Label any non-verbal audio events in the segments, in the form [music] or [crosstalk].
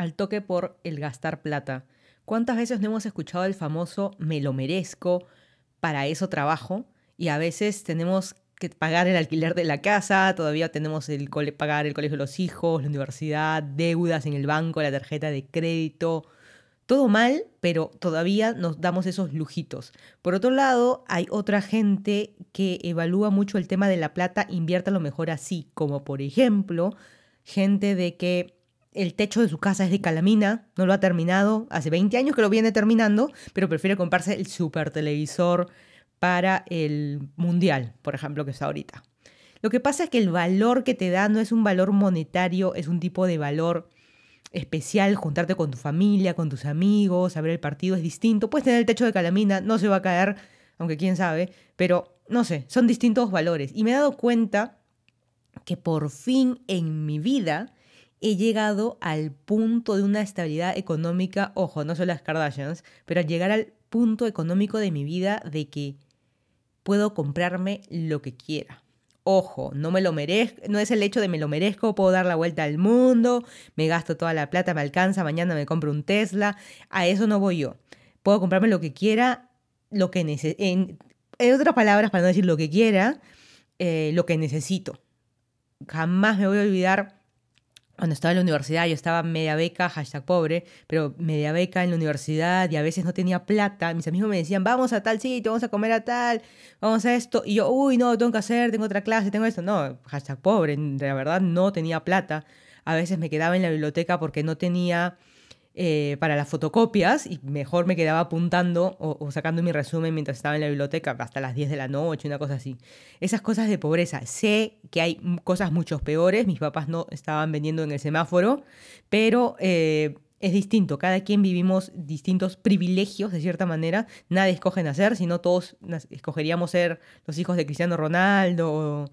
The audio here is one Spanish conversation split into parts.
al toque por el gastar plata. ¿Cuántas veces no hemos escuchado el famoso me lo merezco, para eso trabajo? Y a veces tenemos que pagar el alquiler de la casa, todavía tenemos el pagar el colegio de los hijos, la universidad, deudas en el banco, la tarjeta de crédito. Todo mal, pero todavía nos damos esos lujitos. Por otro lado, hay otra gente que evalúa mucho el tema de la plata, invierta lo mejor así, como por ejemplo, gente de que el techo de su casa es de calamina, no lo ha terminado, hace 20 años que lo viene terminando, pero prefiere comprarse el super televisor para el mundial, por ejemplo, que está ahorita. Lo que pasa es que el valor que te da no es un valor monetario, es un tipo de valor especial, juntarte con tu familia, con tus amigos, a ver el partido es distinto. Puedes tener el techo de calamina, no se va a caer, aunque quién sabe, pero no sé, son distintos valores. Y me he dado cuenta que por fin en mi vida he llegado al punto de una estabilidad económica, ojo, no son las Kardashians, pero al llegar al punto económico de mi vida de que puedo comprarme lo que quiera. Ojo, no me lo merezco, no es el hecho de me lo merezco, puedo dar la vuelta al mundo, me gasto toda la plata, me alcanza, mañana me compro un Tesla, a eso no voy yo. Puedo comprarme lo que quiera, lo que necesito, en, otras palabras, para no decir lo que quiera, eh, lo que necesito. Jamás me voy a olvidar cuando estaba en la universidad, yo estaba media beca, hashtag pobre, pero media beca en la universidad y a veces no tenía plata. Mis amigos me decían, vamos a tal sitio, vamos a comer a tal, vamos a esto. Y yo, uy, no, tengo que hacer, tengo otra clase, tengo esto. No, hashtag pobre, de verdad no tenía plata. A veces me quedaba en la biblioteca porque no tenía eh, para las fotocopias y mejor me quedaba apuntando o, sacando mi resumen mientras estaba en la biblioteca hasta las 10 de la noche, una cosa así. Esas cosas de pobreza. Sé que hay cosas mucho peores, mis papás no estaban vendiendo en el semáforo, pero... Eh, es distinto, cada quien vivimos distintos privilegios de cierta manera, nadie escoge nacer, sino todos escogeríamos ser los hijos de Cristiano Ronaldo o,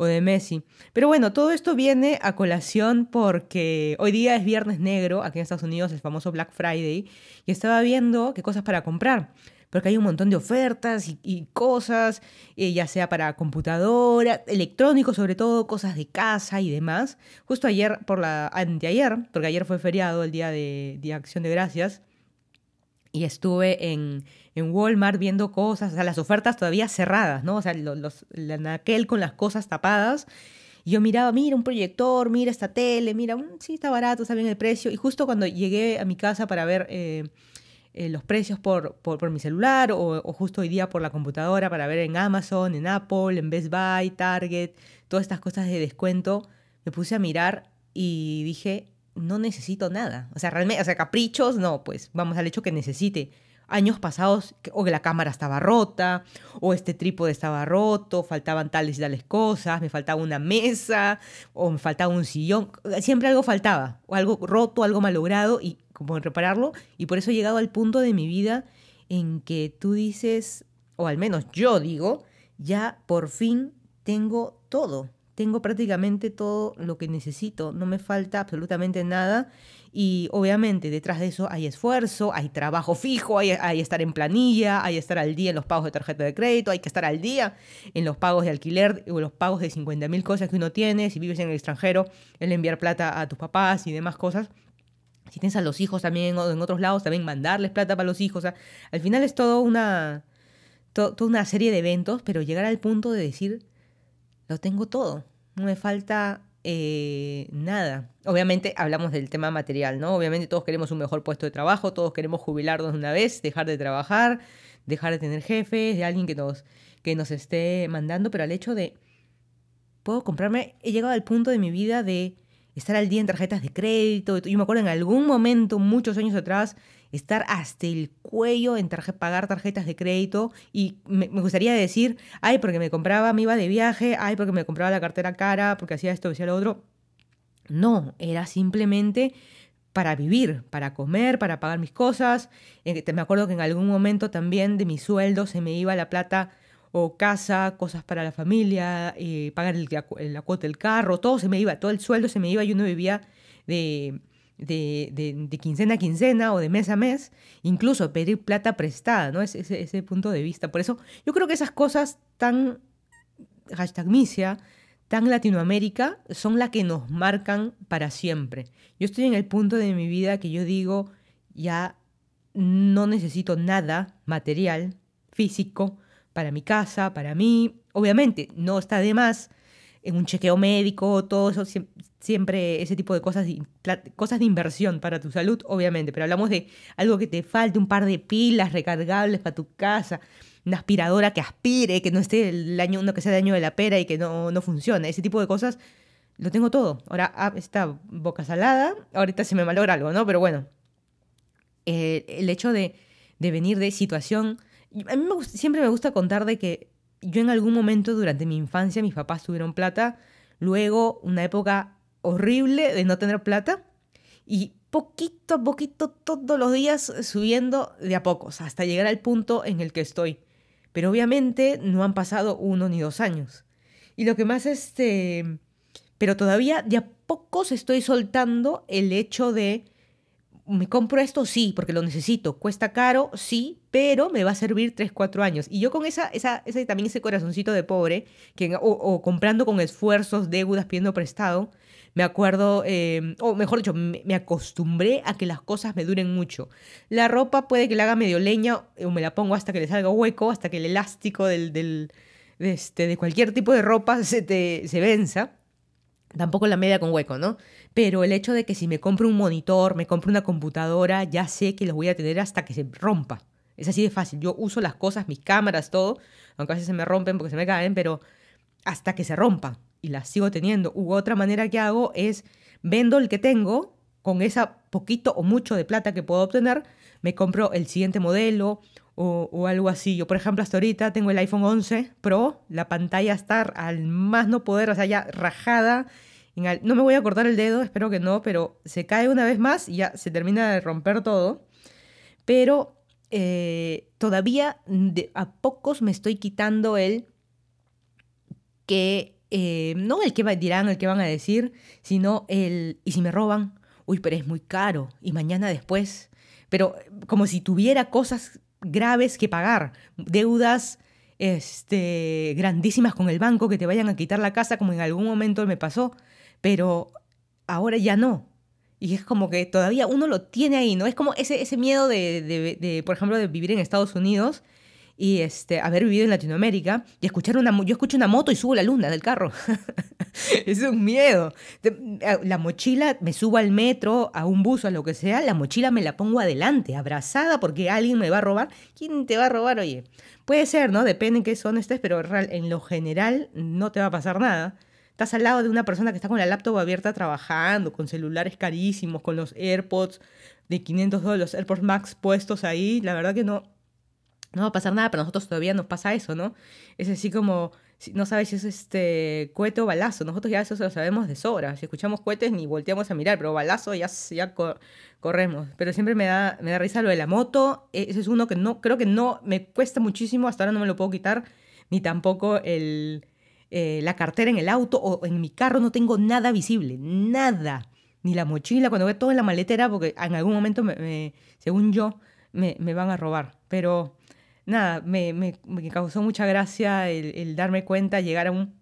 o de Messi. Pero bueno, todo esto viene a colación porque hoy día es Viernes Negro, aquí en Estados Unidos, el famoso Black Friday, y estaba viendo qué cosas para comprar. Porque hay un montón de ofertas y, cosas, eh, ya sea para computadora, electrónicos sobre todo, cosas de casa y demás. Justo ayer, por la, anteayer, porque ayer fue feriado, el día de, de Acción de Gracias, y estuve en, en, Walmart viendo cosas, o sea, las ofertas todavía cerradas, ¿no? O sea, los, aquel con las cosas tapadas. Y yo miraba, mira un proyector, mira esta tele, mira, mm, sí, está barato, está bien el precio. Y justo cuando llegué a mi casa para ver eh, eh, los precios por, por, mi celular o, o, justo hoy día por la computadora para ver en Amazon, en Apple, en Best Buy, Target, todas estas cosas de descuento, me puse a mirar y dije, no necesito nada. O sea, realmente, o sea, caprichos, no, pues vamos al hecho que necesite. Años pasados, o que la cámara estaba rota, o este trípode estaba roto, faltaban tales y tales cosas, me faltaba una mesa, o me faltaba un sillón, siempre algo faltaba, o algo roto, algo malogrado, y como repararlo, y por eso he llegado al punto de mi vida en que tú dices, o al menos yo digo, ya por fin tengo todo tengo prácticamente todo lo que necesito, no me falta absolutamente nada y obviamente detrás de eso hay esfuerzo, hay trabajo fijo, hay, hay, estar en planilla, hay estar al día en los pagos de tarjeta de crédito, hay que estar al día en los pagos de alquiler o los pagos de 50 mil cosas que uno tiene, si vives en el extranjero, el enviar plata a tus papás y demás cosas. Si tienes a los hijos también o en otros lados, también mandarles plata para los hijos. al final es todo una, toda una serie de eventos, pero llegar al punto de decir, lo tengo todo no me falta eh, nada. Obviamente hablamos del tema material, ¿no? Obviamente todos queremos un mejor puesto de trabajo, todos queremos jubilarnos una vez, dejar de trabajar, dejar de tener jefes, de alguien que nos, que nos esté mandando, pero al hecho de, puedo comprarme, he llegado al punto de mi vida de estar al día en tarjetas de crédito. Yo me acuerdo en algún momento, muchos años atrás, estar hasta el cuello en pagar tarjetas de crédito y me, gustaría decir, ay, porque me compraba, me iba de viaje, ay, porque me compraba la cartera cara, porque hacía esto, hacía lo otro. No, era simplemente para vivir, para comer, para pagar mis cosas. Me acuerdo que en algún momento también de mi sueldo se me iba la plata o casa, cosas para la familia, eh, pagar el, la cuota del carro, todo se me iba, todo el sueldo se me iba y uno vivía de, de, quincena a quincena o de mes a mes, incluso pedir plata prestada, ¿no? Es ese, ese punto de vista. Por eso yo creo que esas cosas tan hashtag misia, en Latinoamérica son las que nos marcan para siempre. Yo estoy en el punto de mi vida que yo digo, ya no necesito nada material, físico, para mi casa, para mí. Obviamente, no está de más en un chequeo médico, todo eso, siempre ese tipo de cosas, cosas de inversión para tu salud, obviamente, pero hablamos de algo que te falte, un par de pilas recargables para tu casa, una aspiradora que aspire, que no esté el año, uno que sea de año de la pera y que no, no funcione, ese tipo de cosas, lo tengo todo. Ahora ah, está boca salada, ahorita se me malogra algo, ¿no? Pero bueno, eh, el hecho de, de, venir de situación, a mí siempre me gusta contar de que yo en algún momento durante mi infancia mis papás tuvieron plata, luego una época horrible de no tener plata y poquito a poquito todos los días subiendo de a pocos hasta llegar al punto en el que estoy. Pero obviamente no han pasado uno ni dos años. Y lo que más este... Pero todavía de a pocos estoy soltando el hecho de me compro esto, sí, porque lo necesito. Cuesta caro, sí, pero me va a servir 3, 4 años. Y yo con esa, esa, ese, también ese corazoncito de pobre, que, o, comprando con esfuerzos, deudas, pidiendo prestado, me acuerdo, em, o mejor dicho, me, acostumbré a que las cosas me duren mucho. La ropa puede que la haga medio leña, o me la pongo hasta que le salga hueco, hasta que el elástico del, del de, este, de cualquier tipo de ropa se, te, se venza. Tampoco la media con hueco, ¿no? Pero el hecho de que si me compro un monitor, me compro una computadora, ya sé que los voy a tener hasta que se rompa. Es así de fácil. Yo uso las cosas, mis cámaras, todo, aunque a veces se me rompen porque se me caen, pero hasta que se rompan y las sigo teniendo. U otra manera que hago es vendo el que tengo con esa poquito o mucho de plata que puedo obtener, me compro el siguiente modelo o, algo así. Yo, por ejemplo, hasta ahorita tengo el iPhone 11 Pro, la pantalla está al más no poder, o sea, ya rajada. no me voy a cortar el dedo, espero que no, pero se cae una vez más y ya se termina de romper todo. Pero eh, todavía a pocos me estoy quitando el que, eh, no el que dirán, el que van a decir, sino el, ¿y si me roban? Uy, pero es muy caro, y mañana después. Pero como si tuviera cosas graves que pagar, deudas este, grandísimas con el banco que te vayan a quitar la casa, como en algún momento me pasó, pero ahora ya no. Y es como que todavía uno lo tiene ahí, ¿no? Es como ese, ese miedo de, de, por ejemplo, de vivir en Estados Unidos y este, haber vivido en Latinoamérica y escuchar una... Yo escucho una moto y subo la luna del carro. [laughs] [laughs] es un miedo. La mochila, me subo al metro, a un bus, a lo que sea, la mochila me la pongo adelante, abrazada porque alguien me va a robar. ¿Quién te va a robar? Oye, puede ser, ¿no? Depende en qué son estés, pero en lo general no te va a pasar nada. Estás al lado de una persona que está con la laptop abierta trabajando, con celulares carísimos, con los AirPods de 500 dólares, los AirPods Max puestos ahí. La verdad que no, no va a pasar nada, pero nosotros todavía nos pasa eso, ¿no? Es así como, no sabes si es este cohete o balazo, nosotros ya eso lo sabemos de sobra, si escuchamos cohetes ni volteamos a mirar, pero balazo ya, ya corremos, pero siempre me da, me da risa lo de la moto, e, ese es uno que no, creo que no, me cuesta muchísimo, hasta ahora no me lo puedo quitar, ni tampoco el, eh, la cartera en el auto o en mi carro no tengo nada visible, nada, ni la mochila, cuando veo todo en la maletera, porque en algún momento, me, según yo, me, me van a robar, pero nada, me, causó mucha gracia el, darme cuenta, llegar a un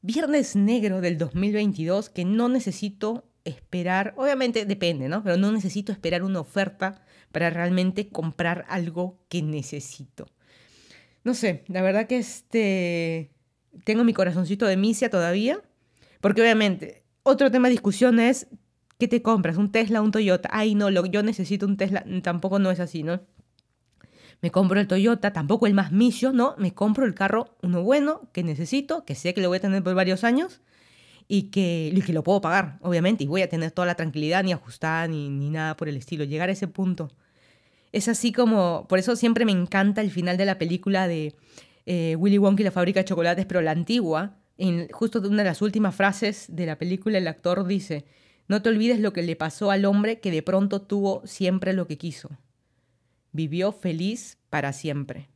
viernes negro del 2022 que no necesito esperar, obviamente depende, ¿no? Pero no necesito esperar una oferta para realmente comprar algo que necesito. No sé, la verdad que este tengo mi corazoncito de misia todavía, porque obviamente otro tema de discusión es ¿qué te compras? ¿Un Tesla, un Toyota? Ay, no, lo, yo necesito un Tesla, tampoco no es así, ¿no? Me compro el Toyota, tampoco el más misio, no, me compro el carro, uno bueno, que necesito, que sé que lo voy a tener por varios años y que, que lo puedo pagar, obviamente, y voy a tener toda la tranquilidad, ni ajustada, ni, ni nada por el estilo, llegar a ese punto. Es así como, por eso siempre me encanta el final de la película de eh, Willy Wonka y la fábrica de chocolates, pero la antigua, en justo una de las últimas frases de la película, el actor dice, no te olvides lo que le pasó al hombre que de pronto tuvo siempre lo que quiso vivió feliz para siempre.